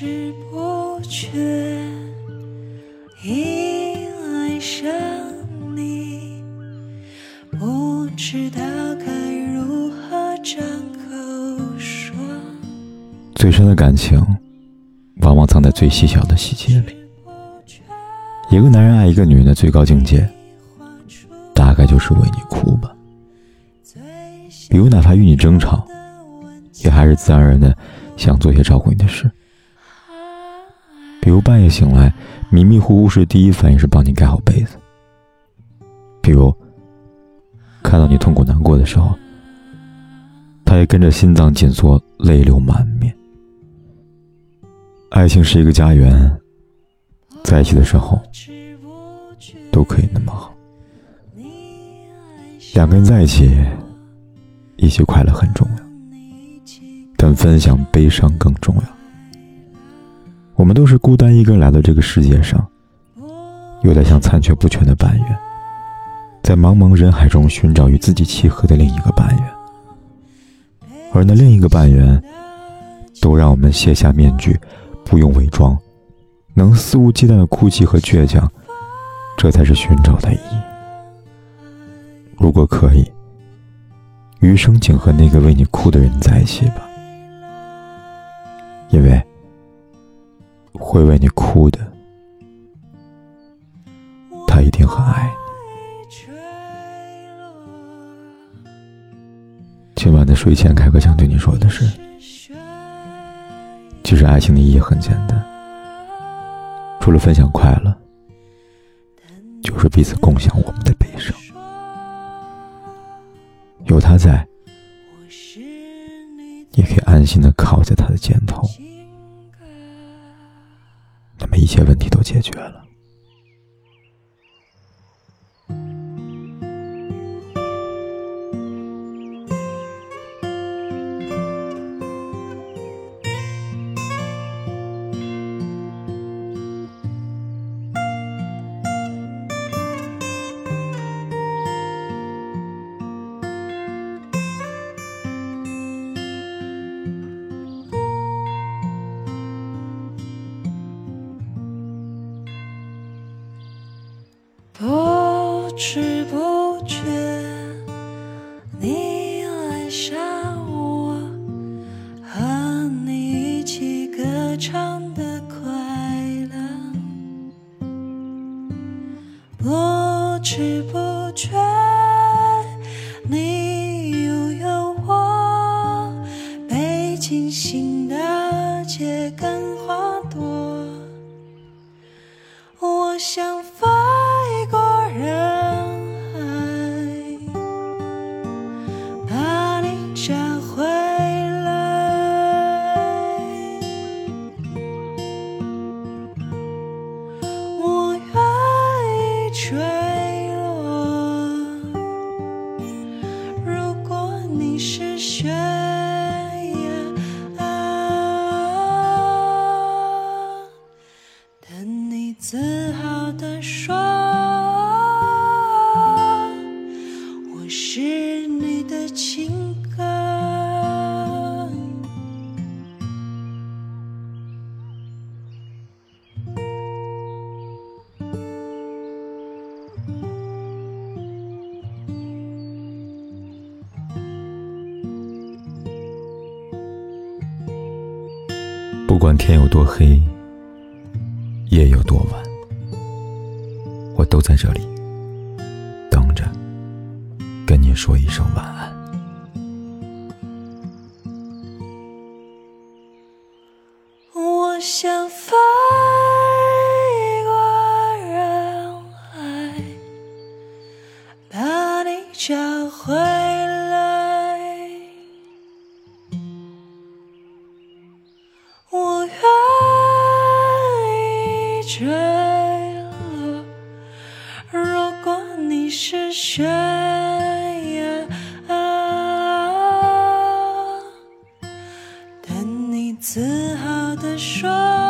知不觉已爱上你，不知道该如何张口说。最深的感情，往往藏在最细小的细节里。一个男人爱一个女人的最高境界，大概就是为你哭吧。比如，哪怕与你争吵，也还是自然而然的想做些照顾你的事。比如半夜醒来，迷迷糊糊时，第一反应是帮你盖好被子。比如，看到你痛苦难过的时候，他也跟着心脏紧缩，泪流满面。爱情是一个家园，在一起的时候都可以那么好。两个人在一起，一起快乐很重要，但分享悲伤更重要。我们都是孤单一个来到这个世界上，有点像残缺不全的半圆，在茫茫人海中寻找与自己契合的另一个半圆，而那另一个半圆，都让我们卸下面具。不用伪装，能肆无忌惮的哭泣和倔强，这才是寻找的意义。如果可以，余生请和那个为你哭的人在一起吧，因为会为你哭的，他一定很爱你。今晚的睡前，凯哥想对你说的是。其实爱情的意义很简单，除了分享快乐，就是彼此共享我们的悲伤。有他在，你可以安心的靠在他的肩头，一切问题都解决了。不知不觉，你爱上我，和你一起歌唱的快乐。不知不觉，你拥有我，北京新的桔是你的情歌。”不管天有多黑。夜有多晚，我都在这里，跟你说一声晚安。我想飞过人海把你找回来。我愿意坠落如果你是雪自豪地说。